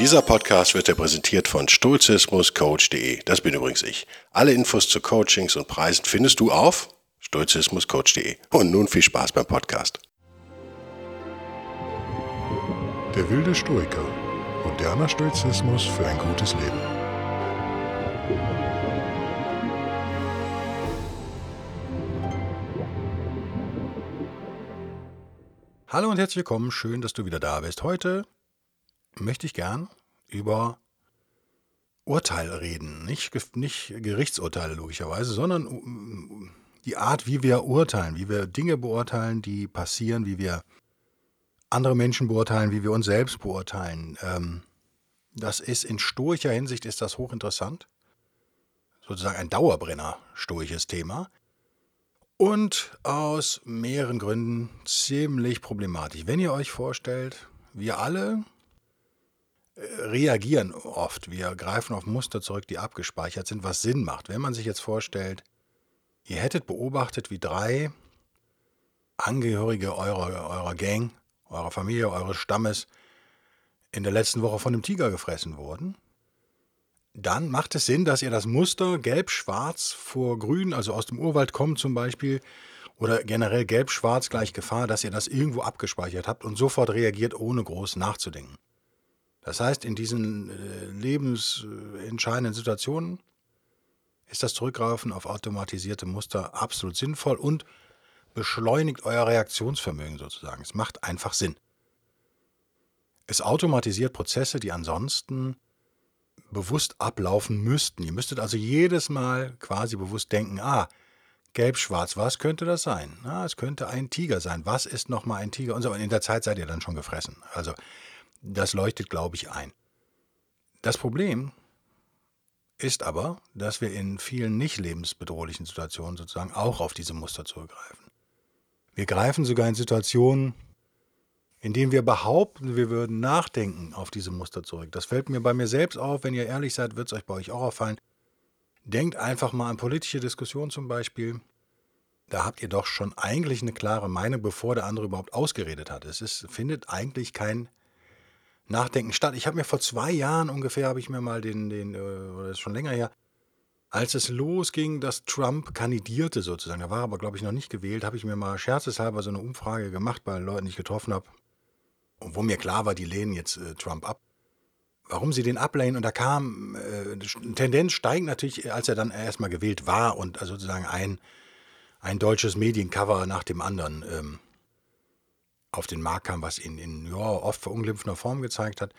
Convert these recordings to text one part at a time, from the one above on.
Dieser Podcast wird dir präsentiert von stoizismuscoach.de. Das bin übrigens ich. Alle Infos zu Coachings und Preisen findest du auf stoizismuscoach.de. Und nun viel Spaß beim Podcast. Der wilde Stoiker. Moderner Stoizismus für ein gutes Leben. Hallo und herzlich willkommen, schön, dass du wieder da bist. Heute möchte ich gern über Urteile reden. Nicht, nicht Gerichtsurteile logischerweise, sondern die Art, wie wir urteilen, wie wir Dinge beurteilen, die passieren, wie wir andere Menschen beurteilen, wie wir uns selbst beurteilen. Ähm, das ist in stoischer Hinsicht ist das hochinteressant. Sozusagen ein Dauerbrenner, stoisches Thema. Und aus mehreren Gründen ziemlich problematisch. Wenn ihr euch vorstellt, wir alle äh, reagieren oft. Wir greifen auf Muster zurück, die abgespeichert sind, was Sinn macht. Wenn man sich jetzt vorstellt, ihr hättet beobachtet, wie drei Angehörige eurer, eurer Gang, eurer Familie, eures Stammes in der letzten Woche von einem Tiger gefressen wurden, dann macht es Sinn, dass ihr das Muster gelb-schwarz vor grün, also aus dem Urwald kommt zum Beispiel, oder generell gelb-schwarz gleich Gefahr, dass ihr das irgendwo abgespeichert habt und sofort reagiert, ohne groß nachzudenken. Das heißt, in diesen äh, lebensentscheidenden Situationen ist das Zurückgreifen auf automatisierte Muster absolut sinnvoll und beschleunigt euer Reaktionsvermögen sozusagen. Es macht einfach Sinn. Es automatisiert Prozesse, die ansonsten bewusst ablaufen müssten. Ihr müsstet also jedes Mal quasi bewusst denken, ah, gelb-schwarz, was könnte das sein? Ah, es könnte ein Tiger sein. Was ist nochmal ein Tiger? Und in der Zeit seid ihr dann schon gefressen. Also das leuchtet, glaube ich, ein. Das Problem ist aber, dass wir in vielen nicht lebensbedrohlichen Situationen sozusagen auch auf diese Muster zurückgreifen. Wir greifen sogar in Situationen, in denen wir behaupten, wir würden nachdenken auf diese Muster zurück. Das fällt mir bei mir selbst auf. Wenn ihr ehrlich seid, wird es euch bei euch auch auffallen. Denkt einfach mal an politische Diskussionen zum Beispiel. Da habt ihr doch schon eigentlich eine klare Meinung, bevor der andere überhaupt ausgeredet hat. Es ist, findet eigentlich kein Nachdenken statt. Ich habe mir vor zwei Jahren ungefähr, habe ich mir mal den, den, äh, oder ist schon länger her, als es losging, dass Trump kandidierte sozusagen, da war aber, glaube ich, noch nicht gewählt, habe ich mir mal scherzeshalber so eine Umfrage gemacht bei Leuten, die ich getroffen habe, wo mir klar war, die lehnen jetzt äh, Trump ab. Warum sie den ablehnen, und da kam, äh, Tendenz steigt natürlich, als er dann erstmal gewählt war und also sozusagen ein, ein deutsches Mediencover nach dem anderen ähm, auf den Markt kam, was ihn in ja, oft verunglimpfender Form gezeigt hat,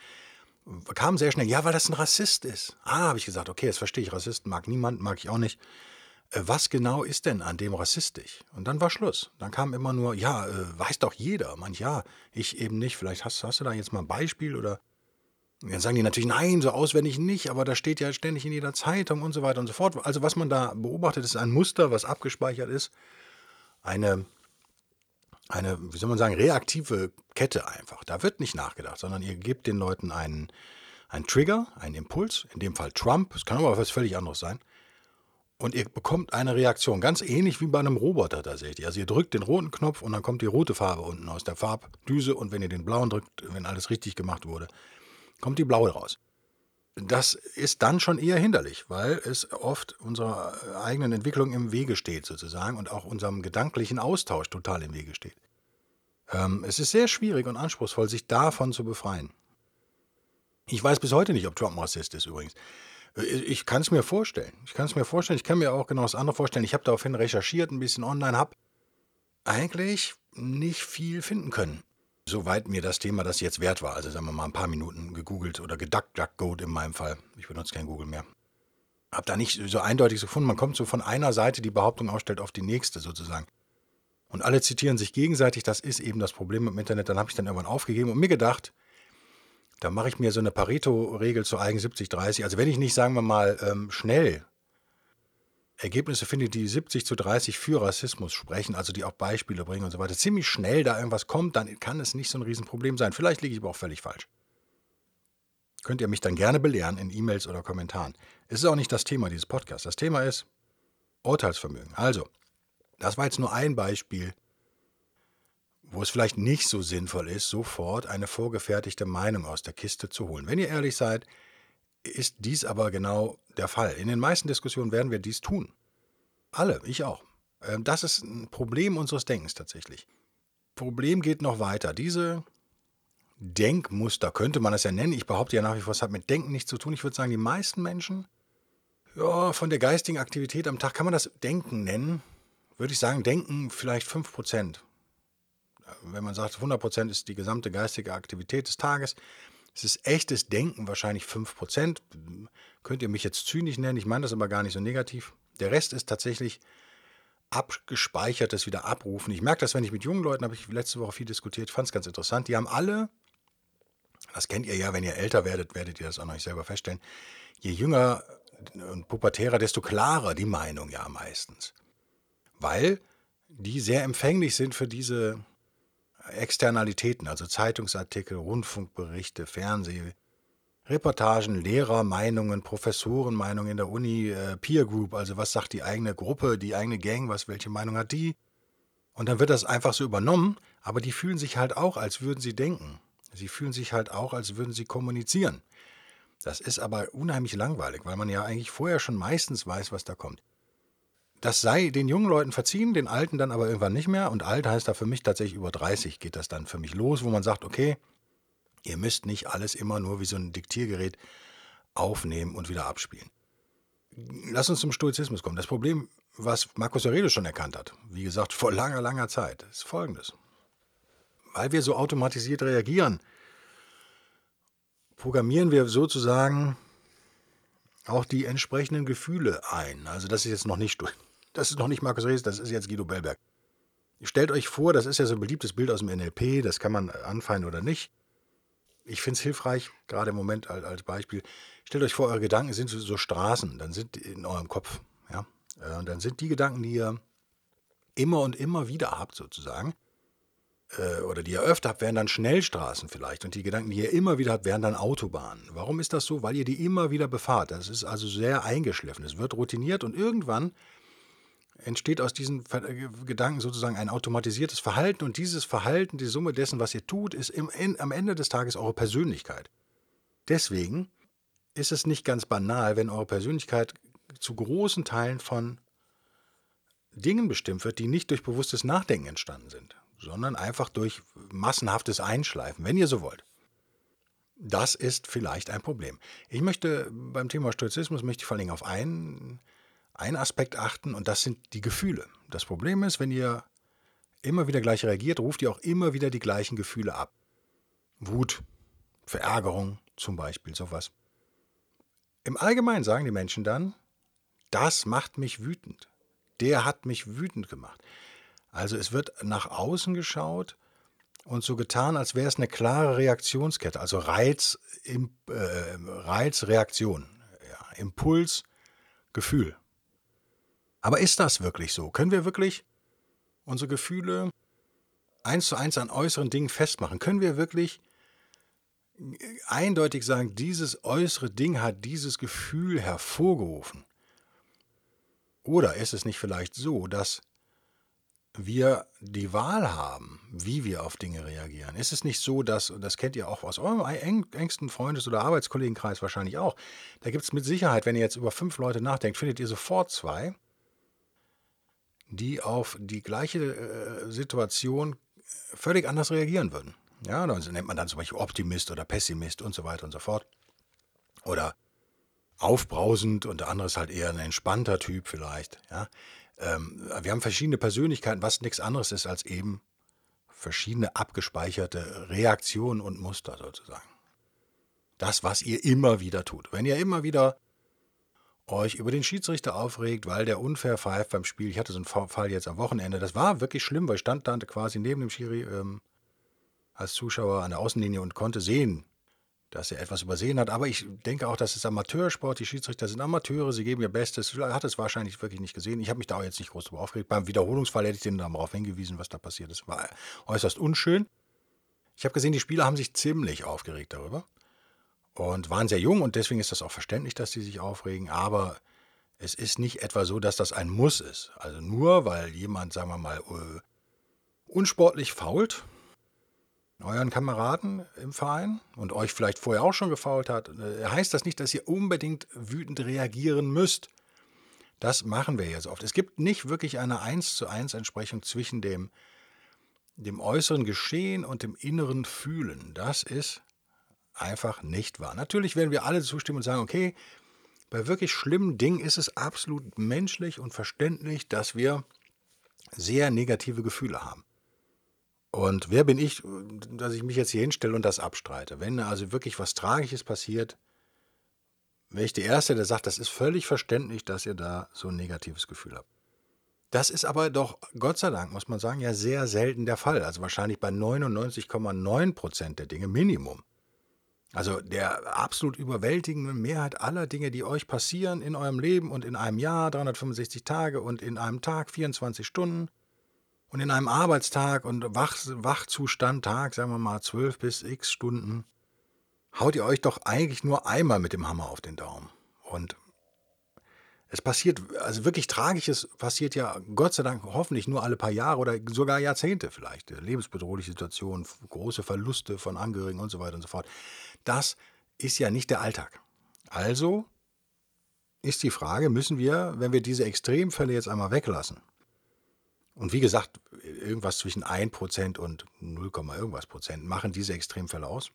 kam sehr schnell, ja, weil das ein Rassist ist. Ah, habe ich gesagt, okay, das verstehe ich, Rassisten mag niemand, mag ich auch nicht. Äh, was genau ist denn an dem rassistisch? Und dann war Schluss. Dann kam immer nur, ja, äh, weiß doch jeder. Manch ja, ich eben nicht. Vielleicht hast, hast du da jetzt mal ein Beispiel oder. Dann sagen die natürlich, nein, so auswendig nicht, aber da steht ja ständig in jeder Zeitung und so weiter und so fort. Also was man da beobachtet, ist ein Muster, was abgespeichert ist. Eine eine, wie soll man sagen, reaktive Kette einfach. Da wird nicht nachgedacht, sondern ihr gebt den Leuten einen, einen Trigger, einen Impuls, in dem Fall Trump, es kann aber was völlig anderes sein. Und ihr bekommt eine Reaktion, ganz ähnlich wie bei einem Roboter tatsächlich. Also ihr drückt den roten Knopf und dann kommt die rote Farbe unten aus der Farbdüse und wenn ihr den blauen drückt, wenn alles richtig gemacht wurde, kommt die blaue raus. Das ist dann schon eher hinderlich, weil es oft unserer eigenen Entwicklung im Wege steht sozusagen und auch unserem gedanklichen Austausch total im Wege steht. Ähm, es ist sehr schwierig und anspruchsvoll, sich davon zu befreien. Ich weiß bis heute nicht, ob Trump Rassist ist übrigens. Äh, ich kann es mir vorstellen. Ich kann es mir vorstellen. Ich kann mir auch genau das andere vorstellen. Ich habe daraufhin recherchiert, ein bisschen online, habe eigentlich nicht viel finden können. Soweit mir das Thema das jetzt wert war. Also sagen wir mal ein paar Minuten gegoogelt oder geduckduckgoat in meinem Fall. Ich benutze kein Google mehr. Hab da nicht so eindeutig gefunden. Man kommt so von einer Seite, die Behauptung ausstellt, auf die nächste sozusagen. Und alle zitieren sich gegenseitig. Das ist eben das Problem im Internet. Dann habe ich dann irgendwann aufgegeben und mir gedacht, da mache ich mir so eine Pareto-Regel zu eigen 70-30. Also wenn ich nicht, sagen wir mal, ähm, schnell Ergebnisse finde, die 70 zu 30 für Rassismus sprechen, also die auch Beispiele bringen und so weiter, ziemlich schnell da irgendwas kommt, dann kann es nicht so ein Riesenproblem sein. Vielleicht liege ich aber auch völlig falsch. Könnt ihr mich dann gerne belehren in E-Mails oder Kommentaren. Es ist auch nicht das Thema dieses Podcasts. Das Thema ist Urteilsvermögen. Also, das war jetzt nur ein Beispiel, wo es vielleicht nicht so sinnvoll ist, sofort eine vorgefertigte Meinung aus der Kiste zu holen. Wenn ihr ehrlich seid, ist dies aber genau der Fall. In den meisten Diskussionen werden wir dies tun. Alle, ich auch. Ähm, das ist ein Problem unseres Denkens tatsächlich. Problem geht noch weiter. Diese Denkmuster könnte man es ja nennen. Ich behaupte ja nach wie vor, es hat mit Denken nichts zu tun. Ich würde sagen, die meisten Menschen, ja, von der geistigen Aktivität am Tag kann man das Denken nennen. Würde ich sagen, Denken vielleicht 5%. Wenn man sagt, 100% ist die gesamte geistige Aktivität des Tages, es ist echtes Denken wahrscheinlich 5%. Könnt ihr mich jetzt zynisch nennen, ich meine das aber gar nicht so negativ. Der Rest ist tatsächlich abgespeichertes wieder abrufen. Ich merke das, wenn ich mit jungen Leuten, habe ich letzte Woche viel diskutiert, fand es ganz interessant. Die haben alle, das kennt ihr ja, wenn ihr älter werdet, werdet ihr das auch noch nicht selber feststellen, je jünger und pubertärer, desto klarer die Meinung ja meistens. Weil die sehr empfänglich sind für diese Externalitäten, also Zeitungsartikel, Rundfunkberichte, Fernseh, Reportagen, Lehrermeinungen, Professorenmeinungen in der Uni, äh, Peer Group, also was sagt die eigene Gruppe, die eigene Gang, was, welche Meinung hat die? Und dann wird das einfach so übernommen, aber die fühlen sich halt auch, als würden sie denken. Sie fühlen sich halt auch, als würden sie kommunizieren. Das ist aber unheimlich langweilig, weil man ja eigentlich vorher schon meistens weiß, was da kommt. Das sei den jungen Leuten verziehen, den Alten dann aber irgendwann nicht mehr. Und alt heißt da für mich tatsächlich über 30 geht das dann für mich los, wo man sagt, okay, ihr müsst nicht alles immer nur wie so ein Diktiergerät aufnehmen und wieder abspielen. Lass uns zum Stoizismus kommen. Das Problem, was Marcus Aurelius schon erkannt hat, wie gesagt, vor langer, langer Zeit, ist folgendes. Weil wir so automatisiert reagieren, programmieren wir sozusagen auch die entsprechenden Gefühle ein. Also das ist jetzt noch nicht das ist noch nicht Markus Rees, das ist jetzt Guido Bellberg. Stellt euch vor, das ist ja so ein beliebtes Bild aus dem NLP, das kann man anfeinden oder nicht. Ich finde es hilfreich, gerade im Moment als Beispiel. Stellt euch vor, eure Gedanken sind so Straßen, dann sind in eurem Kopf. Ja? Äh, und dann sind die Gedanken, die ihr immer und immer wieder habt, sozusagen, äh, oder die ihr öfter habt, wären dann Schnellstraßen vielleicht. Und die Gedanken, die ihr immer wieder habt, wären dann Autobahnen. Warum ist das so? Weil ihr die immer wieder befahrt. Das ist also sehr eingeschliffen. Es wird routiniert und irgendwann entsteht aus diesen Gedanken sozusagen ein automatisiertes Verhalten und dieses Verhalten, die Summe dessen, was ihr tut, ist im, in, am Ende des Tages eure Persönlichkeit. Deswegen ist es nicht ganz banal, wenn eure Persönlichkeit zu großen Teilen von Dingen bestimmt wird, die nicht durch bewusstes Nachdenken entstanden sind, sondern einfach durch massenhaftes Einschleifen, wenn ihr so wollt. Das ist vielleicht ein Problem. Ich möchte beim Thema Stoizismus möchte ich vor allem auf einen einen Aspekt achten und das sind die Gefühle. Das Problem ist, wenn ihr immer wieder gleich reagiert, ruft ihr auch immer wieder die gleichen Gefühle ab. Wut, Verärgerung zum Beispiel, sowas. Im Allgemeinen sagen die Menschen dann, das macht mich wütend. Der hat mich wütend gemacht. Also es wird nach außen geschaut und so getan, als wäre es eine klare Reaktionskette, also Reiz, äh, Reiz, Reaktion, ja, Impuls, Gefühl. Aber ist das wirklich so? Können wir wirklich unsere Gefühle eins zu eins an äußeren Dingen festmachen? Können wir wirklich eindeutig sagen, dieses äußere Ding hat dieses Gefühl hervorgerufen? Oder ist es nicht vielleicht so, dass wir die Wahl haben, wie wir auf Dinge reagieren? Ist es nicht so, dass, und das kennt ihr auch aus eurem engsten Freundes- oder Arbeitskollegenkreis wahrscheinlich auch, da gibt es mit Sicherheit, wenn ihr jetzt über fünf Leute nachdenkt, findet ihr sofort zwei, die auf die gleiche äh, Situation völlig anders reagieren würden. Ja, das nennt man dann zum Beispiel Optimist oder Pessimist und so weiter und so fort. Oder aufbrausend und der andere ist halt eher ein entspannter Typ vielleicht. Ja. Ähm, wir haben verschiedene Persönlichkeiten, was nichts anderes ist als eben verschiedene abgespeicherte Reaktionen und Muster sozusagen. Das, was ihr immer wieder tut. Wenn ihr immer wieder euch über den Schiedsrichter aufregt, weil der unfair pfeift beim Spiel. Ich hatte so einen Fall jetzt am Wochenende. Das war wirklich schlimm, weil ich stand dann quasi neben dem Schiri ähm, als Zuschauer an der Außenlinie und konnte sehen, dass er etwas übersehen hat. Aber ich denke auch, das ist Amateursport. Die Schiedsrichter sind Amateure, sie geben ihr Bestes. Er hat es wahrscheinlich wirklich nicht gesehen. Ich habe mich da auch jetzt nicht groß darüber aufgeregt. Beim Wiederholungsfall hätte ich denen darauf hingewiesen, was da passiert ist. War äußerst unschön. Ich habe gesehen, die Spieler haben sich ziemlich aufgeregt darüber und waren sehr jung und deswegen ist das auch verständlich, dass sie sich aufregen. Aber es ist nicht etwa so, dass das ein Muss ist. Also nur weil jemand, sagen wir mal, äh, unsportlich fault, euren Kameraden im Verein und euch vielleicht vorher auch schon gefault hat, äh, heißt das nicht, dass ihr unbedingt wütend reagieren müsst. Das machen wir jetzt oft. Es gibt nicht wirklich eine 1 zu 1 Entsprechung zwischen dem, dem äußeren Geschehen und dem inneren Fühlen. Das ist einfach nicht wahr. Natürlich werden wir alle zustimmen und sagen, okay, bei wirklich schlimmen Dingen ist es absolut menschlich und verständlich, dass wir sehr negative Gefühle haben. Und wer bin ich, dass ich mich jetzt hier hinstelle und das abstreite? Wenn also wirklich was Tragisches passiert, wäre ich der Erste, der sagt, das ist völlig verständlich, dass ihr da so ein negatives Gefühl habt. Das ist aber doch, Gott sei Dank, muss man sagen, ja sehr selten der Fall. Also wahrscheinlich bei 99,9 Prozent der Dinge Minimum. Also der absolut überwältigenden Mehrheit aller Dinge, die euch passieren in eurem Leben und in einem Jahr, 365 Tage und in einem Tag, 24 Stunden und in einem Arbeitstag und Wach, Wachzustand, Tag, sagen wir mal 12 bis x Stunden, haut ihr euch doch eigentlich nur einmal mit dem Hammer auf den Daumen. Und es passiert, also wirklich Tragisches passiert ja Gott sei Dank hoffentlich nur alle paar Jahre oder sogar Jahrzehnte vielleicht. Lebensbedrohliche Situationen, große Verluste von Angehörigen und so weiter und so fort. Das ist ja nicht der Alltag. Also ist die Frage, müssen wir, wenn wir diese Extremfälle jetzt einmal weglassen, und wie gesagt, irgendwas zwischen 1% und 0, irgendwas Prozent machen diese Extremfälle aus.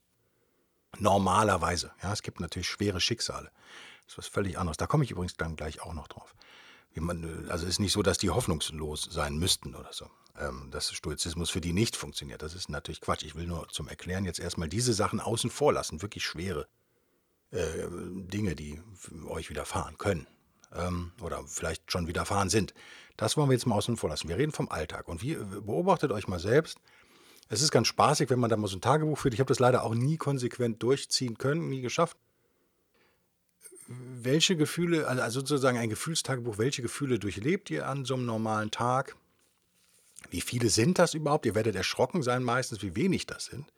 Normalerweise. Ja, es gibt natürlich schwere Schicksale. Das ist was völlig anderes. Da komme ich übrigens dann gleich auch noch drauf. Man, also es ist nicht so, dass die hoffnungslos sein müssten oder so. Ähm, dass Stoizismus für die nicht funktioniert. Das ist natürlich Quatsch. Ich will nur zum Erklären jetzt erstmal diese Sachen außen vor lassen. Wirklich schwere äh, Dinge, die euch widerfahren können. Ähm, oder vielleicht schon widerfahren sind. Das wollen wir jetzt mal außen vor lassen. Wir reden vom Alltag. Und wie, beobachtet euch mal selbst. Es ist ganz spaßig, wenn man da mal so ein Tagebuch führt. Ich habe das leider auch nie konsequent durchziehen können, nie geschafft welche Gefühle, also, also sozusagen ein Gefühlstagebuch, welche Gefühle durchlebt ihr an so einem normalen Tag? Wie viele sind das überhaupt? Ihr werdet erschrocken sein meistens, wie wenig das sind.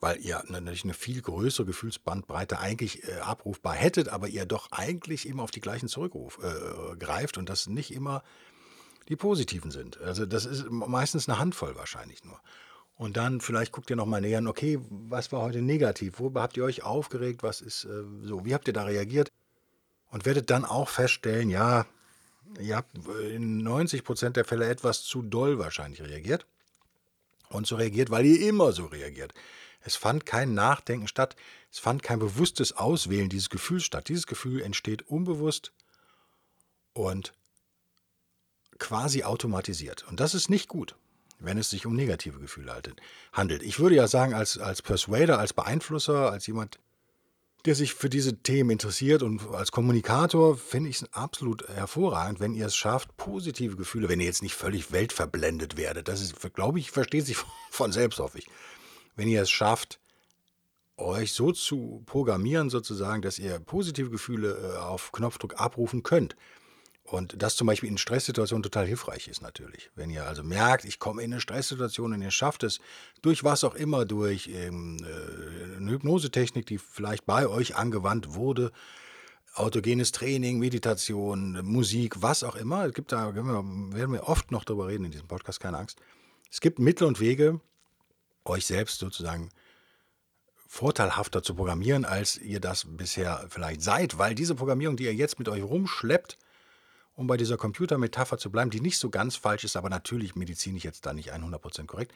Weil ihr natürlich eine viel größere Gefühlsbandbreite eigentlich äh, abrufbar hättet, aber ihr doch eigentlich immer auf die gleichen zurückgreift äh, und das nicht immer die positiven sind. Also das ist meistens eine Handvoll wahrscheinlich nur. Und dann vielleicht guckt ihr nochmal näher an, okay, was war heute negativ? Worüber habt ihr euch aufgeregt? Was ist äh, so? Wie habt ihr da reagiert? Und werdet dann auch feststellen, ja, ihr habt in 90 Prozent der Fälle etwas zu doll wahrscheinlich reagiert. Und so reagiert, weil ihr immer so reagiert. Es fand kein Nachdenken statt, es fand kein bewusstes Auswählen dieses Gefühls statt. Dieses Gefühl entsteht unbewusst und quasi automatisiert. Und das ist nicht gut wenn es sich um negative Gefühle handelt. Ich würde ja sagen, als, als Persuader, als Beeinflusser, als jemand, der sich für diese Themen interessiert und als Kommunikator finde ich es absolut hervorragend, wenn ihr es schafft, positive Gefühle, wenn ihr jetzt nicht völlig weltverblendet werdet, das ist, glaube ich, versteht sich von selbst, hoffe ich. Wenn ihr es schafft, euch so zu programmieren sozusagen, dass ihr positive Gefühle äh, auf Knopfdruck abrufen könnt, und das zum Beispiel in Stresssituationen total hilfreich ist natürlich. Wenn ihr also merkt, ich komme in eine Stresssituation und ihr schafft es durch was auch immer, durch ähm, äh, eine Hypnosetechnik, die vielleicht bei euch angewandt wurde, autogenes Training, Meditation, Musik, was auch immer. Es gibt da, werden wir oft noch darüber reden in diesem Podcast, keine Angst. Es gibt Mittel und Wege, euch selbst sozusagen vorteilhafter zu programmieren, als ihr das bisher vielleicht seid, weil diese Programmierung, die ihr jetzt mit euch rumschleppt, um bei dieser Computermetapher zu bleiben, die nicht so ganz falsch ist, aber natürlich medizinisch jetzt da nicht 100% korrekt,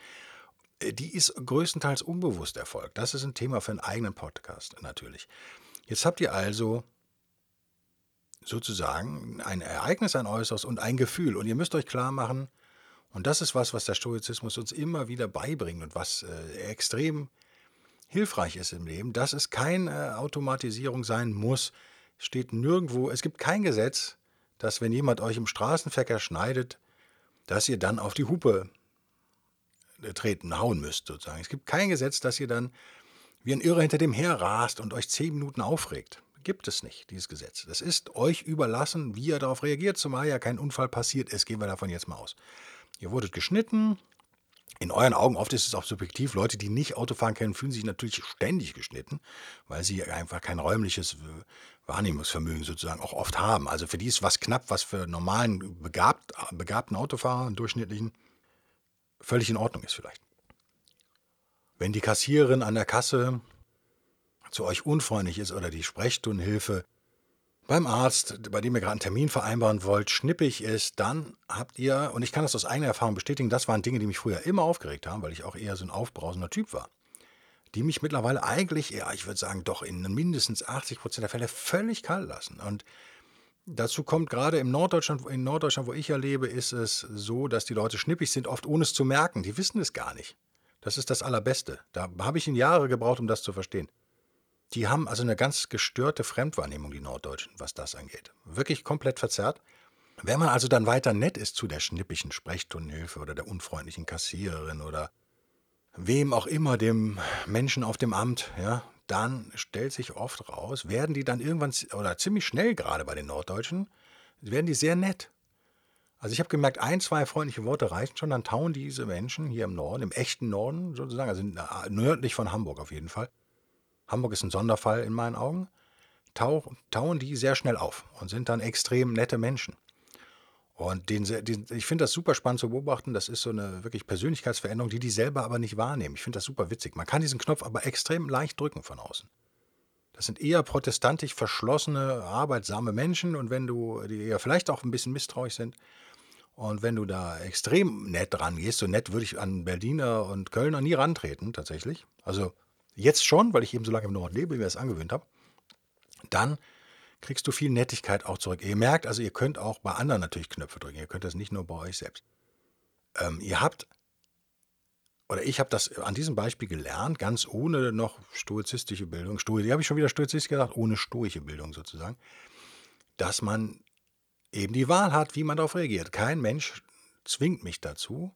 äh, die ist größtenteils unbewusst erfolgt. Das ist ein Thema für einen eigenen Podcast natürlich. Jetzt habt ihr also sozusagen ein Ereignis, ein Äußeres und ein Gefühl. Und ihr müsst euch klar machen, und das ist was, was der Stoizismus uns immer wieder beibringt und was äh, extrem hilfreich ist im Leben, dass es keine Automatisierung sein muss, steht nirgendwo, es gibt kein Gesetz, dass wenn jemand euch im Straßenverkehr schneidet, dass ihr dann auf die Hupe äh, treten, hauen müsst sozusagen. Es gibt kein Gesetz, dass ihr dann wie ein Irrer hinter dem her rast und euch zehn Minuten aufregt. Gibt es nicht, dieses Gesetz. Das ist euch überlassen, wie ihr darauf reagiert, zumal ja kein Unfall passiert ist. Gehen wir davon jetzt mal aus. Ihr wurdet geschnitten. In euren Augen, oft ist es auch subjektiv, Leute, die nicht Auto fahren können, fühlen sich natürlich ständig geschnitten, weil sie einfach kein räumliches äh, Wahrnehmungsvermögen sozusagen auch oft haben. Also für die ist was knapp, was für normalen begabt, begabten Autofahrer, durchschnittlichen, völlig in Ordnung ist vielleicht. Wenn die Kassiererin an der Kasse zu euch unfreundlich ist oder die Sprechstundenhilfe beim Arzt, bei dem ihr gerade einen Termin vereinbaren wollt, schnippig ist, dann habt ihr, und ich kann das aus eigener Erfahrung bestätigen, das waren Dinge, die mich früher immer aufgeregt haben, weil ich auch eher so ein aufbrausender Typ war, die mich mittlerweile eigentlich, ja, ich würde sagen, doch in mindestens 80 Prozent der Fälle völlig kalt lassen. Und dazu kommt gerade im Norddeutschland, in Norddeutschland, wo ich ja lebe, ist es so, dass die Leute schnippig sind, oft ohne es zu merken. Die wissen es gar nicht. Das ist das Allerbeste. Da habe ich in Jahre gebraucht, um das zu verstehen. Die haben also eine ganz gestörte Fremdwahrnehmung, die Norddeutschen, was das angeht. Wirklich komplett verzerrt. Wenn man also dann weiter nett ist zu der schnippigen Sprechstundenhilfe oder der unfreundlichen Kassiererin oder wem auch immer, dem Menschen auf dem Amt, ja, dann stellt sich oft raus, werden die dann irgendwann, oder ziemlich schnell gerade bei den Norddeutschen, werden die sehr nett. Also ich habe gemerkt, ein, zwei freundliche Worte reichen schon, dann tauen diese Menschen hier im Norden, im echten Norden sozusagen, also nördlich von Hamburg auf jeden Fall, Hamburg ist ein Sonderfall in meinen Augen, tauch, tauen die sehr schnell auf und sind dann extrem nette Menschen. Und den, den, ich finde das super spannend zu beobachten. Das ist so eine wirklich Persönlichkeitsveränderung, die die selber aber nicht wahrnehmen. Ich finde das super witzig. Man kann diesen Knopf aber extrem leicht drücken von außen. Das sind eher protestantisch verschlossene, arbeitsame Menschen. Und wenn du, die ja vielleicht auch ein bisschen misstrauisch sind, und wenn du da extrem nett dran gehst, so nett würde ich an Berliner und Kölner nie rantreten, tatsächlich. Also jetzt schon, weil ich eben so lange im Norden lebe, mir das angewöhnt habe, dann kriegst du viel Nettigkeit auch zurück. Ihr merkt also, ihr könnt auch bei anderen natürlich Knöpfe drücken. Ihr könnt das nicht nur bei euch selbst. Ähm, ihr habt, oder ich habe das an diesem Beispiel gelernt, ganz ohne noch stoizistische Bildung, Sto die habe ich schon wieder stoizistisch gesagt, ohne stoische Bildung sozusagen, dass man eben die Wahl hat, wie man darauf reagiert. Kein Mensch zwingt mich dazu,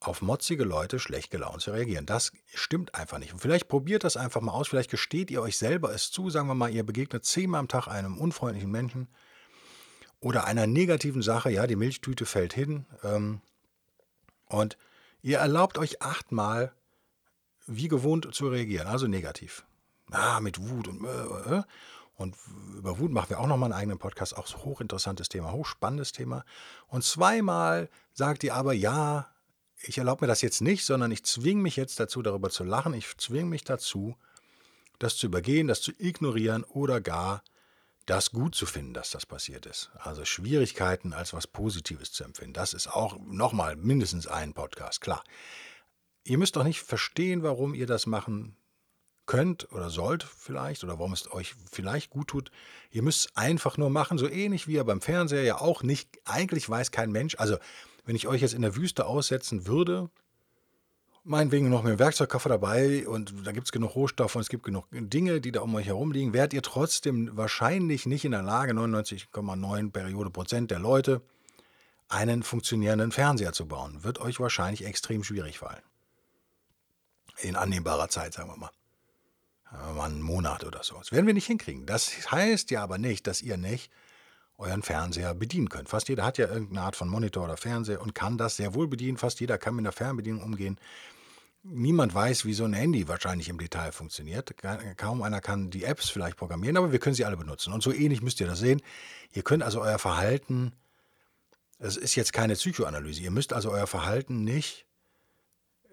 auf motzige Leute schlecht gelaunt zu reagieren. Das stimmt einfach nicht. Und vielleicht probiert das einfach mal aus. Vielleicht gesteht ihr euch selber es zu. Sagen wir mal, ihr begegnet zehnmal am Tag einem unfreundlichen Menschen oder einer negativen Sache. Ja, die Milchtüte fällt hin. Ähm, und ihr erlaubt euch achtmal, wie gewohnt, zu reagieren. Also negativ. Ah, mit Wut und. Äh, äh. Und über Wut machen wir auch nochmal einen eigenen Podcast. Auch so hochinteressantes Thema, hochspannendes Thema. Und zweimal sagt ihr aber, ja, ich erlaube mir das jetzt nicht, sondern ich zwinge mich jetzt dazu, darüber zu lachen. Ich zwinge mich dazu, das zu übergehen, das zu ignorieren oder gar das gut zu finden, dass das passiert ist. Also Schwierigkeiten als was Positives zu empfinden. Das ist auch nochmal mindestens ein Podcast, klar. Ihr müsst doch nicht verstehen, warum ihr das machen könnt oder sollt vielleicht oder warum es euch vielleicht gut tut. Ihr müsst einfach nur machen, so ähnlich wie ihr beim Fernseher ja auch nicht, eigentlich weiß kein Mensch, also wenn ich euch jetzt in der Wüste aussetzen würde, meinetwegen noch mit dem Werkzeugkoffer dabei und da gibt es genug Rohstoffe und es gibt genug Dinge, die da um euch herum liegen, werdet ihr trotzdem wahrscheinlich nicht in der Lage, 99,9 Periode Prozent der Leute, einen funktionierenden Fernseher zu bauen. Wird euch wahrscheinlich extrem schwierig fallen. In annehmbarer Zeit, sagen wir mal. Mal einen Monat oder so. Das werden wir nicht hinkriegen. Das heißt ja aber nicht, dass ihr nicht euren Fernseher bedienen könnt. Fast jeder hat ja irgendeine Art von Monitor oder Fernseher und kann das sehr wohl bedienen. Fast jeder kann mit einer Fernbedienung umgehen. Niemand weiß, wie so ein Handy wahrscheinlich im Detail funktioniert. Kaum einer kann die Apps vielleicht programmieren, aber wir können sie alle benutzen. Und so ähnlich müsst ihr das sehen. Ihr könnt also euer Verhalten, es ist jetzt keine Psychoanalyse, ihr müsst also euer Verhalten nicht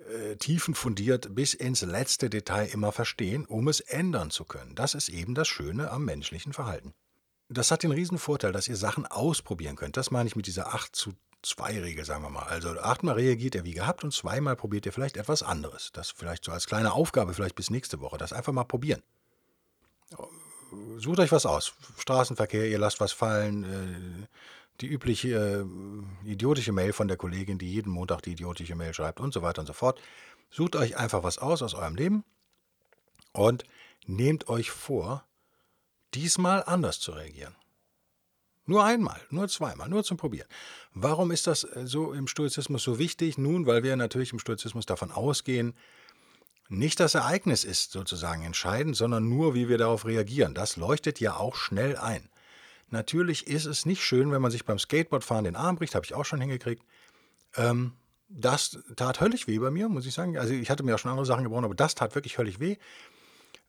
äh, tiefenfundiert bis ins letzte Detail immer verstehen, um es ändern zu können. Das ist eben das Schöne am menschlichen Verhalten. Das hat den riesen Vorteil, dass ihr Sachen ausprobieren könnt. Das meine ich mit dieser 8 zu 2 Regel, sagen wir mal. Also achtmal reagiert ihr wie gehabt und zweimal probiert ihr vielleicht etwas anderes. Das vielleicht so als kleine Aufgabe, vielleicht bis nächste Woche. Das einfach mal probieren. Sucht euch was aus. Straßenverkehr, ihr lasst was fallen. Äh, die übliche äh, idiotische Mail von der Kollegin, die jeden Montag die idiotische Mail schreibt und so weiter und so fort. Sucht euch einfach was aus aus eurem Leben und nehmt euch vor, diesmal anders zu reagieren. Nur einmal, nur zweimal, nur zum Probieren. Warum ist das äh, so im Stoizismus so wichtig? Nun, weil wir natürlich im Stoizismus davon ausgehen, nicht das Ereignis ist sozusagen entscheidend, sondern nur, wie wir darauf reagieren. Das leuchtet ja auch schnell ein. Natürlich ist es nicht schön, wenn man sich beim Skateboardfahren den Arm bricht, habe ich auch schon hingekriegt. Ähm, das tat höllisch weh bei mir, muss ich sagen. Also ich hatte mir auch schon andere Sachen gebrochen, aber das tat wirklich höllisch weh.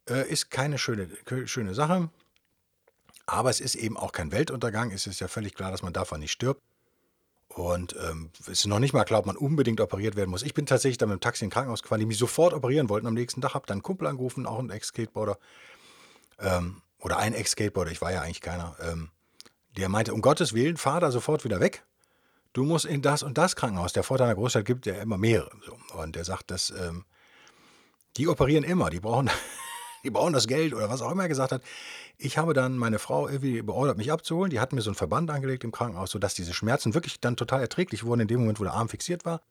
Äh, ist keine schöne, schöne Sache. Aber es ist eben auch kein Weltuntergang. Es ist ja völlig klar, dass man davon nicht stirbt. Und ähm, es ist noch nicht mal klar, ob man unbedingt operiert werden muss. Ich bin tatsächlich dann mit dem Taxi in Krankenhaus gefahren, die mich sofort operieren wollten am nächsten Tag. Habe dann einen Kumpel angerufen, auch ein Ex-Skateboarder. Ähm, oder ein Ex-Skateboarder, ich war ja eigentlich keiner. Ähm, der meinte, um Gottes Willen, fahr da sofort wieder weg. Du musst in das und das Krankenhaus. Der Vorteil einer Großstadt gibt ja immer mehrere. Und der sagt, dass ähm, die operieren immer, die brauchen, die brauchen das Geld oder was auch immer er gesagt hat. Ich habe dann meine Frau irgendwie beordert, mich abzuholen. Die hat mir so einen Verband angelegt im Krankenhaus, sodass diese Schmerzen wirklich dann total erträglich wurden in dem Moment, wo der Arm fixiert war.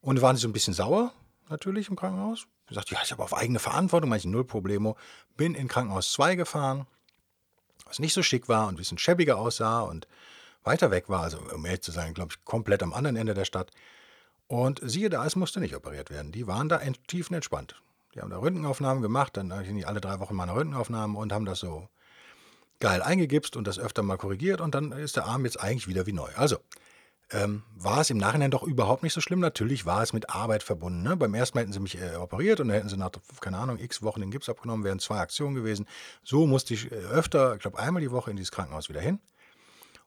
Und waren sie so ein bisschen sauer, natürlich im Krankenhaus. Gesagt, ja, ich habe auf eigene Verantwortung, manche null Problemo. Bin in Krankenhaus 2 gefahren, was nicht so schick war und ein bisschen schäbiger aussah und weiter weg war, also um ehrlich zu sein, glaube ich, komplett am anderen Ende der Stadt. Und siehe da, es musste nicht operiert werden. Die waren da tiefenentspannt. Die haben da Röntgenaufnahmen gemacht, dann nicht alle drei Wochen mal eine Röntgenaufnahmen und haben das so geil eingegipst und das öfter mal korrigiert und dann ist der Arm jetzt eigentlich wieder wie neu. Also, ähm, war es im Nachhinein doch überhaupt nicht so schlimm. Natürlich war es mit Arbeit verbunden. Ne? Beim ersten Mal hätten sie mich äh, operiert und dann hätten sie nach, keine Ahnung, x Wochen den Gips abgenommen, wären zwei Aktionen gewesen. So musste ich äh, öfter, ich glaube einmal die Woche in dieses Krankenhaus wieder hin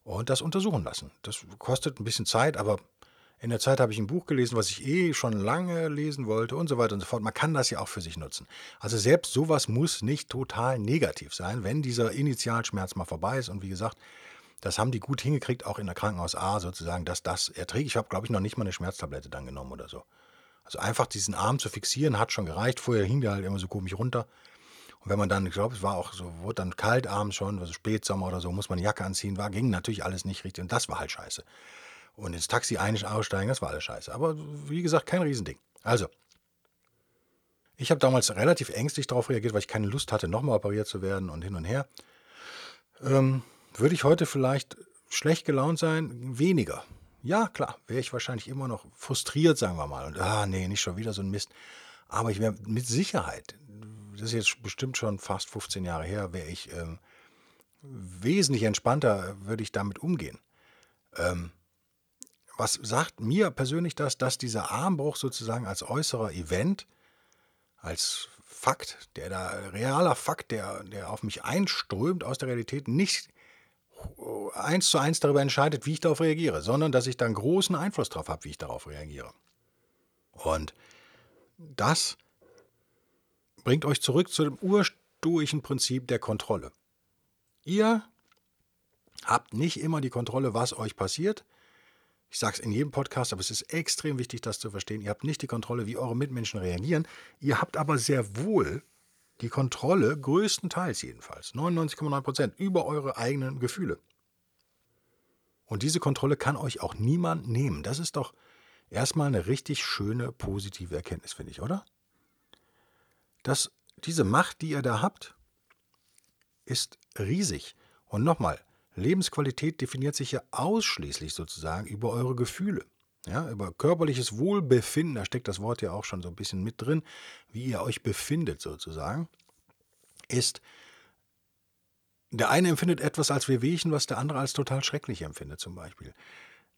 und das untersuchen lassen. Das kostet ein bisschen Zeit, aber in der Zeit habe ich ein Buch gelesen, was ich eh schon lange lesen wollte und so weiter und so fort. Man kann das ja auch für sich nutzen. Also selbst sowas muss nicht total negativ sein, wenn dieser Initialschmerz mal vorbei ist. Und wie gesagt, das haben die gut hingekriegt, auch in der Krankenhaus A sozusagen, dass das erträgt. Ich habe, glaube ich, noch nicht mal eine Schmerztablette dann genommen oder so. Also einfach diesen Arm zu fixieren, hat schon gereicht. Vorher hing der halt immer so komisch runter. Und wenn man dann, ich glaube, es war auch so, wurde dann kalt abends schon, also Spätsommer oder so, muss man eine Jacke anziehen, war, ging natürlich alles nicht richtig. Und das war halt scheiße und ins Taxi ein- aussteigen, das war alles scheiße. Aber wie gesagt, kein Riesending. Also, ich habe damals relativ ängstlich darauf reagiert, weil ich keine Lust hatte, nochmal operiert zu werden und hin und her. Ähm, würde ich heute vielleicht schlecht gelaunt sein? Weniger. Ja, klar, wäre ich wahrscheinlich immer noch frustriert, sagen wir mal. Und, ah, nee, nicht schon wieder so ein Mist. Aber ich wäre mit Sicherheit, das ist jetzt bestimmt schon fast 15 Jahre her, wäre ich ähm, wesentlich entspannter, würde ich damit umgehen. Ähm, was sagt mir persönlich das, dass dieser Armbruch sozusagen als äußerer Event, als Fakt, der da realer Fakt, der, der auf mich einströmt aus der Realität, nicht eins zu eins darüber entscheidet, wie ich darauf reagiere, sondern dass ich dann großen Einfluss darauf habe, wie ich darauf reagiere. Und das bringt euch zurück zu dem urstoischen Prinzip der Kontrolle. Ihr habt nicht immer die Kontrolle, was euch passiert, ich sage es in jedem Podcast, aber es ist extrem wichtig, das zu verstehen. Ihr habt nicht die Kontrolle, wie eure Mitmenschen reagieren. Ihr habt aber sehr wohl die Kontrolle, größtenteils jedenfalls, 99,9 Prozent, über eure eigenen Gefühle. Und diese Kontrolle kann euch auch niemand nehmen. Das ist doch erstmal eine richtig schöne, positive Erkenntnis, finde ich, oder? Dass diese Macht, die ihr da habt, ist riesig. Und nochmal, Lebensqualität definiert sich ja ausschließlich sozusagen über eure Gefühle. Ja, über körperliches Wohlbefinden, da steckt das Wort ja auch schon so ein bisschen mit drin, wie ihr euch befindet sozusagen, ist, der eine empfindet etwas als Wehwehchen, was der andere als total schrecklich empfindet zum Beispiel.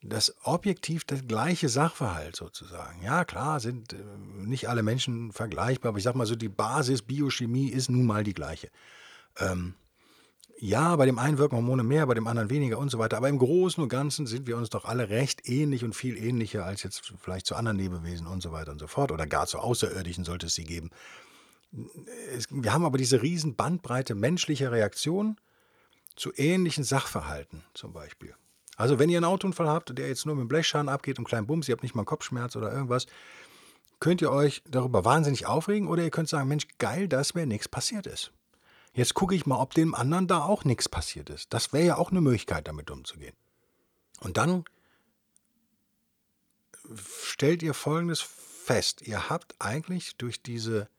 Das objektiv das gleiche Sachverhalt sozusagen. Ja, klar, sind äh, nicht alle Menschen vergleichbar, aber ich sag mal so, die Basis Biochemie ist nun mal die gleiche. Ähm, ja, bei dem einen wirken Hormone mehr, bei dem anderen weniger und so weiter. Aber im Großen und Ganzen sind wir uns doch alle recht ähnlich und viel ähnlicher als jetzt vielleicht zu anderen Lebewesen und so weiter und so fort. Oder gar zu Außerirdischen sollte es sie geben. wir haben aber diese riesen Bandbreite menschlicher Reaktionen zu ähnlichen Sachverhalten zum Beispiel. Also wenn ihr einen Autounfall habt, der jetzt nur mit dem Blechschaden abgeht und kleinen Bums, ihr habt nicht mal Kopfschmerz oder irgendwas, könnt ihr euch darüber wahnsinnig aufregen oder ihr könnt sagen, Mensch, geil, dass mir nichts passiert ist. Jetzt gucke ich mal, ob dem anderen da auch nichts passiert ist. Das wäre ja auch eine Möglichkeit, damit umzugehen. Und dann stellt ihr Folgendes fest. Ihr habt eigentlich durch diese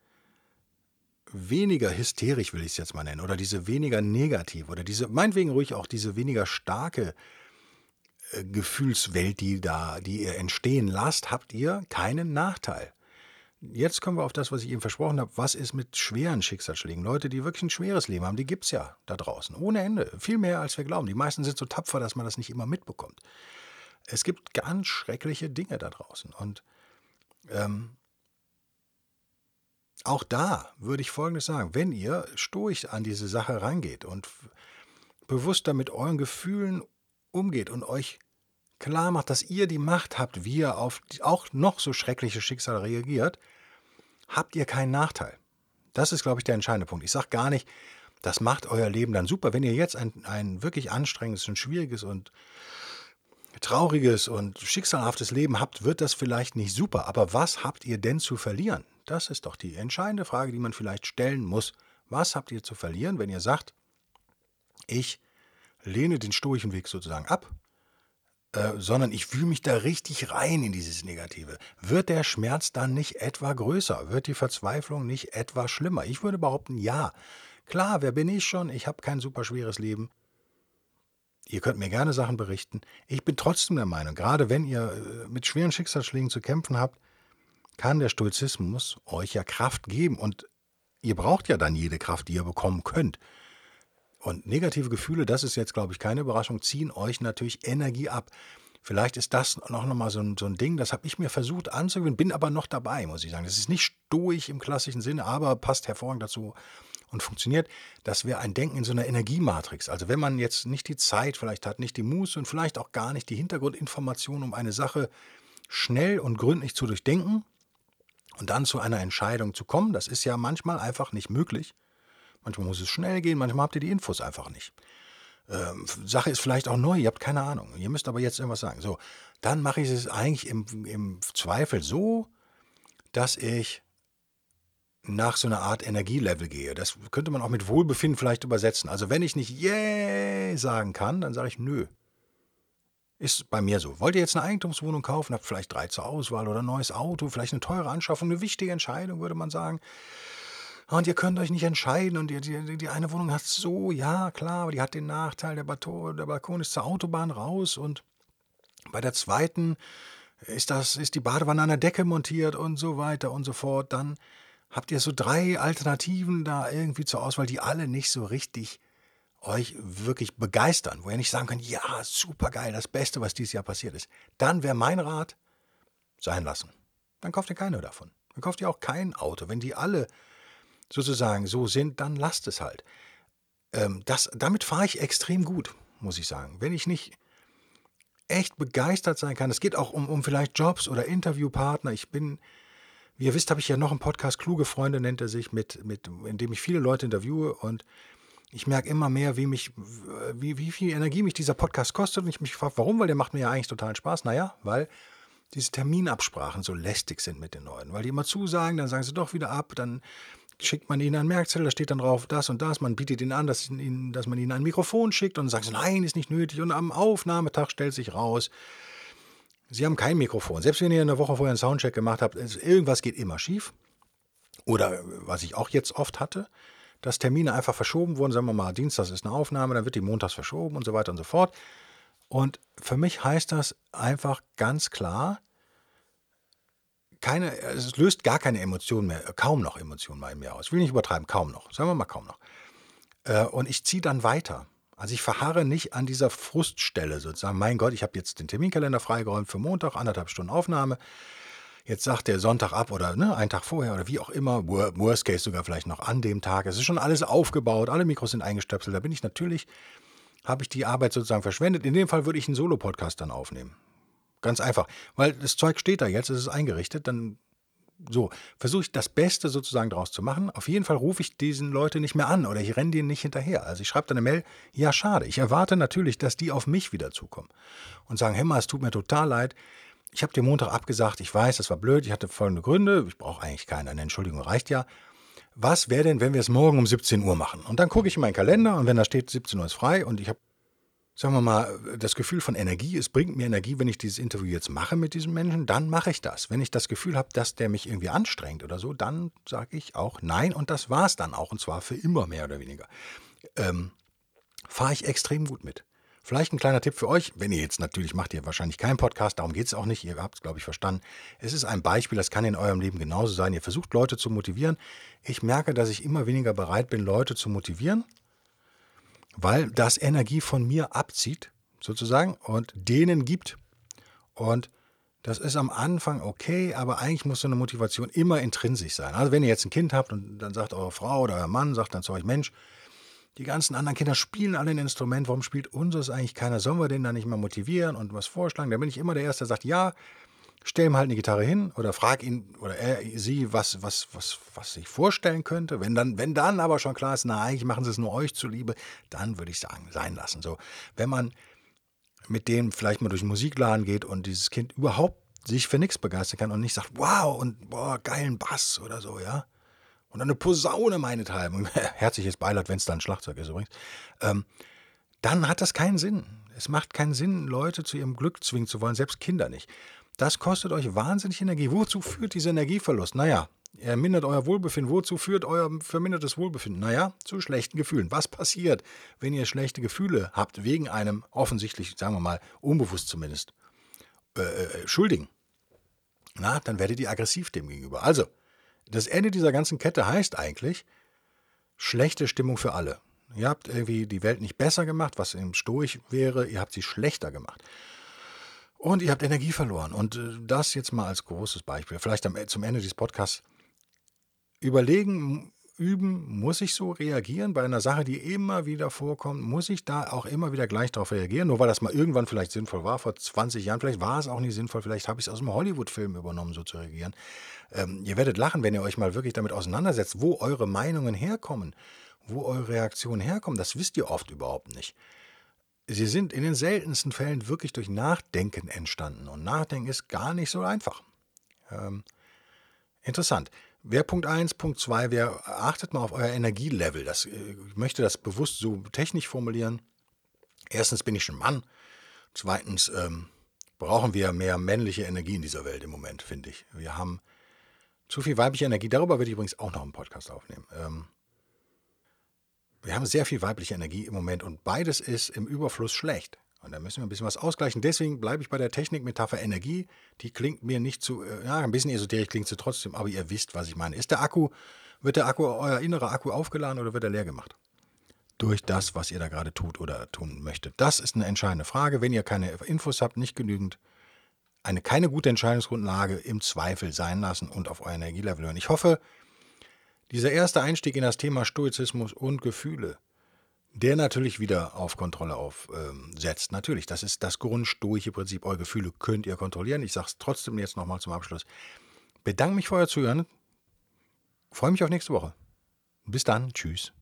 weniger hysterisch, will ich es jetzt mal nennen, oder diese weniger negativ, oder diese, meinetwegen ruhig auch diese weniger starke äh, Gefühlswelt, die da, die ihr entstehen lasst, habt ihr keinen Nachteil. Jetzt kommen wir auf das, was ich eben versprochen habe. Was ist mit schweren Schicksalsschlägen? Leute, die wirklich ein schweres Leben haben, die gibt es ja da draußen. Ohne Ende. Viel mehr, als wir glauben. Die meisten sind so tapfer, dass man das nicht immer mitbekommt. Es gibt ganz schreckliche Dinge da draußen. Und ähm, auch da würde ich Folgendes sagen. Wenn ihr stoisch an diese Sache rangeht und bewusster mit euren Gefühlen umgeht und euch klar macht, dass ihr die Macht habt, wie ihr auf auch noch so schreckliche Schicksale reagiert, habt ihr keinen Nachteil. Das ist, glaube ich, der entscheidende Punkt. Ich sage gar nicht, das macht euer Leben dann super. Wenn ihr jetzt ein, ein wirklich anstrengendes und schwieriges und trauriges und schicksalhaftes Leben habt, wird das vielleicht nicht super. Aber was habt ihr denn zu verlieren? Das ist doch die entscheidende Frage, die man vielleicht stellen muss. Was habt ihr zu verlieren, wenn ihr sagt, ich lehne den stoischen Weg sozusagen ab, äh, sondern ich fühle mich da richtig rein in dieses Negative. Wird der Schmerz dann nicht etwa größer? Wird die Verzweiflung nicht etwa schlimmer? Ich würde behaupten, ja. Klar, wer bin ich schon? Ich habe kein super schweres Leben. Ihr könnt mir gerne Sachen berichten. Ich bin trotzdem der Meinung, gerade wenn ihr äh, mit schweren Schicksalsschlägen zu kämpfen habt, kann der Stoizismus euch ja Kraft geben. Und ihr braucht ja dann jede Kraft, die ihr bekommen könnt. Und negative Gefühle, das ist jetzt, glaube ich, keine Überraschung, ziehen euch natürlich Energie ab. Vielleicht ist das noch mal so ein, so ein Ding, das habe ich mir versucht anzugewöhnen, bin aber noch dabei, muss ich sagen. Das ist nicht stoisch im klassischen Sinne, aber passt hervorragend dazu und funktioniert. Das wäre ein Denken in so einer Energiematrix. Also wenn man jetzt nicht die Zeit vielleicht hat, nicht die Muße und vielleicht auch gar nicht die Hintergrundinformation, um eine Sache schnell und gründlich zu durchdenken und dann zu einer Entscheidung zu kommen, das ist ja manchmal einfach nicht möglich. Manchmal muss es schnell gehen, manchmal habt ihr die Infos einfach nicht. Ähm, Sache ist vielleicht auch neu, ihr habt keine Ahnung. Ihr müsst aber jetzt irgendwas sagen. So, dann mache ich es eigentlich im, im Zweifel so, dass ich nach so einer Art Energielevel gehe. Das könnte man auch mit Wohlbefinden vielleicht übersetzen. Also wenn ich nicht yeah sagen kann, dann sage ich nö. Ist bei mir so. Wollt ihr jetzt eine Eigentumswohnung kaufen, habt vielleicht drei zur Auswahl oder ein neues Auto, vielleicht eine teure Anschaffung, eine wichtige Entscheidung, würde man sagen. Und ihr könnt euch nicht entscheiden und die, die, die eine Wohnung hat so, ja klar, aber die hat den Nachteil, der, Balkon, der Balkon ist zur Autobahn raus und bei der zweiten ist, das, ist die Badewanne an der Decke montiert und so weiter und so fort. Dann habt ihr so drei Alternativen da irgendwie zur Auswahl, die alle nicht so richtig euch wirklich begeistern, wo ihr nicht sagen könnt, ja, super geil, das Beste, was dieses Jahr passiert ist. Dann wäre mein Rat, sein lassen. Dann kauft ihr keine davon. Dann kauft ihr auch kein Auto. Wenn die alle sozusagen so sind, dann lasst es halt. Ähm, das, damit fahre ich extrem gut, muss ich sagen. Wenn ich nicht echt begeistert sein kann, es geht auch um, um vielleicht Jobs oder Interviewpartner. Ich bin, wie ihr wisst, habe ich ja noch einen Podcast, Kluge Freunde nennt er sich, mit, mit, in dem ich viele Leute interviewe und ich merke immer mehr, wie, mich, wie, wie viel Energie mich dieser Podcast kostet und ich mich frage, warum, weil der macht mir ja eigentlich total Spaß. Naja, weil diese Terminabsprachen so lästig sind mit den Leuten, weil die immer zusagen, dann sagen sie doch wieder ab, dann schickt man ihnen einen Merkzettel, da steht dann drauf das und das, man bietet ihnen an, dass, ihnen, dass man ihnen ein Mikrofon schickt und sie, nein, ist nicht nötig und am Aufnahmetag stellt sich raus, sie haben kein Mikrofon. Selbst wenn ihr eine Woche vorher einen Soundcheck gemacht habt, irgendwas geht immer schief. Oder was ich auch jetzt oft hatte, dass Termine einfach verschoben wurden, sagen wir mal, Dienstags ist eine Aufnahme, dann wird die montags verschoben und so weiter und so fort. Und für mich heißt das einfach ganz klar, keine, es löst gar keine Emotionen mehr, kaum noch Emotionen bei mir aus. Ich will nicht übertreiben, kaum noch. Sagen wir mal kaum noch. Äh, und ich ziehe dann weiter. Also ich verharre nicht an dieser Fruststelle sozusagen. Mein Gott, ich habe jetzt den Terminkalender freigeräumt für Montag, anderthalb Stunden Aufnahme. Jetzt sagt der Sonntag ab oder ne, einen Tag vorher oder wie auch immer, Worst Case sogar vielleicht noch an dem Tag. Es ist schon alles aufgebaut, alle Mikros sind eingestöpselt. Da bin ich natürlich, habe ich die Arbeit sozusagen verschwendet. In dem Fall würde ich einen Solo-Podcast dann aufnehmen. Ganz einfach. Weil das Zeug steht da jetzt, es ist eingerichtet, dann so, versuche ich das Beste sozusagen daraus zu machen. Auf jeden Fall rufe ich diesen Leute nicht mehr an oder ich renne denen nicht hinterher. Also ich schreibe dann eine Mail, ja, schade. Ich erwarte natürlich, dass die auf mich wieder zukommen und sagen, Hemmer, es tut mir total leid. Ich habe dir Montag abgesagt, ich weiß, das war blöd, ich hatte folgende Gründe, ich brauche eigentlich keine, eine Entschuldigung reicht ja. Was wäre denn, wenn wir es morgen um 17 Uhr machen? Und dann gucke ich in meinen Kalender und wenn da steht, 17 Uhr ist frei und ich habe sagen wir mal, das Gefühl von Energie, es bringt mir Energie, wenn ich dieses Interview jetzt mache mit diesem Menschen, dann mache ich das. Wenn ich das Gefühl habe, dass der mich irgendwie anstrengt oder so, dann sage ich auch nein und das war es dann auch und zwar für immer mehr oder weniger. Ähm, Fahre ich extrem gut mit. Vielleicht ein kleiner Tipp für euch, wenn ihr jetzt natürlich macht ihr wahrscheinlich keinen Podcast, darum geht es auch nicht, ihr habt es, glaube ich, verstanden. Es ist ein Beispiel, das kann in eurem Leben genauso sein. Ihr versucht Leute zu motivieren. Ich merke, dass ich immer weniger bereit bin, Leute zu motivieren weil das Energie von mir abzieht, sozusagen, und denen gibt. Und das ist am Anfang okay, aber eigentlich muss so eine Motivation immer intrinsisch sein. Also wenn ihr jetzt ein Kind habt und dann sagt eure Frau oder euer Mann, sagt dann zu euch, Mensch, Die ganzen anderen Kinder spielen alle ein Instrument. Warum spielt unseres eigentlich keiner? Sollen wir den da nicht mal motivieren und was vorschlagen? Da bin ich immer der Erste, der sagt, ja, stell ihm halt eine Gitarre hin oder frag ihn oder er, sie, was, was, was, was sich vorstellen könnte. Wenn dann, wenn dann aber schon klar ist, na, eigentlich machen sie es nur euch zuliebe, dann würde ich sagen, sein lassen. So, wenn man mit dem vielleicht mal durch den Musikladen geht und dieses Kind überhaupt sich für nichts begeistern kann und nicht sagt, wow, und boah, geilen Bass oder so, ja. Und eine Posaune meinethalben. Herzliches Beileid, wenn es dann Schlagzeug ist übrigens. Ähm, dann hat das keinen Sinn. Es macht keinen Sinn, Leute zu ihrem Glück zwingen zu wollen, selbst Kinder nicht. Das kostet euch wahnsinnig Energie. Wozu führt dieser Energieverlust? Naja, er mindert euer Wohlbefinden. Wozu führt euer vermindertes Wohlbefinden? Naja, zu schlechten Gefühlen. Was passiert, wenn ihr schlechte Gefühle habt, wegen einem offensichtlich, sagen wir mal, unbewusst zumindest, äh, äh, Schuldigen? Na, dann werdet ihr aggressiv dem gegenüber. Also, das Ende dieser ganzen Kette heißt eigentlich schlechte Stimmung für alle. Ihr habt irgendwie die Welt nicht besser gemacht, was im Stoich wäre, ihr habt sie schlechter gemacht. Und ihr habt Energie verloren. Und äh, das jetzt mal als großes Beispiel. Vielleicht zum Ende dieses Podcasts überlegen, üben, muss ich so reagieren bei einer Sache, die immer wieder vorkommt? Muss ich da auch immer wieder gleich darauf reagieren? Nur weil das mal irgendwann vielleicht sinnvoll war, vor 20 Jahren, vielleicht war es auch nicht sinnvoll, vielleicht habe ich es aus einem Hollywood-Film übernommen, so zu reagieren. Ähm, ihr werdet lachen, wenn ihr euch mal wirklich damit auseinandersetzt, wo eure Meinungen herkommen, wo eure Reaktionen herkommen. Das wisst ihr oft überhaupt nicht. Sie sind in den seltensten Fällen wirklich durch Nachdenken entstanden. Und Nachdenken ist gar nicht so einfach. Ähm, interessant. Wer Punkt 1, Punkt 2, wer achtet mal auf euer Energielevel. Das, äh, ich möchte das bewusst so technisch formulieren. Erstens bin ich ein Mann. Zweitens ähm, brauchen wir mehr männliche Energie in dieser Welt im Moment, finde ich. Wir haben zu viel weibliche Energie. Darüber würde ich übrigens auch noch einen Podcast aufnehmen. Ähm, wir haben sehr viel weibliche Energie im Moment und beides ist im Überfluss schlecht. Und da müssen wir ein bisschen was ausgleichen. Deswegen bleibe ich bei der Technikmetapher Energie. Die klingt mir nicht zu, äh, ja, ein bisschen esoterisch klingt sie trotzdem, aber ihr wisst, was ich meine. Ist der Akku, wird der Akku, euer innerer Akku aufgeladen oder wird er leer gemacht? Durch das, was ihr da gerade tut oder tun möchtet. Das ist eine entscheidende Frage. Wenn ihr keine Infos habt, nicht genügend, eine keine gute Entscheidungsgrundlage im Zweifel sein lassen und auf euer Energielevel hören. Ich hoffe, dieser erste Einstieg in das Thema Stoizismus und Gefühle der natürlich wieder auf Kontrolle aufsetzt. Ähm, natürlich, das ist das grundstoische Prinzip. Eure Gefühle könnt ihr kontrollieren. Ich sage es trotzdem jetzt nochmal zum Abschluss. Bedanke mich für euer Zuhören. Freue mich auf nächste Woche. Bis dann. Tschüss.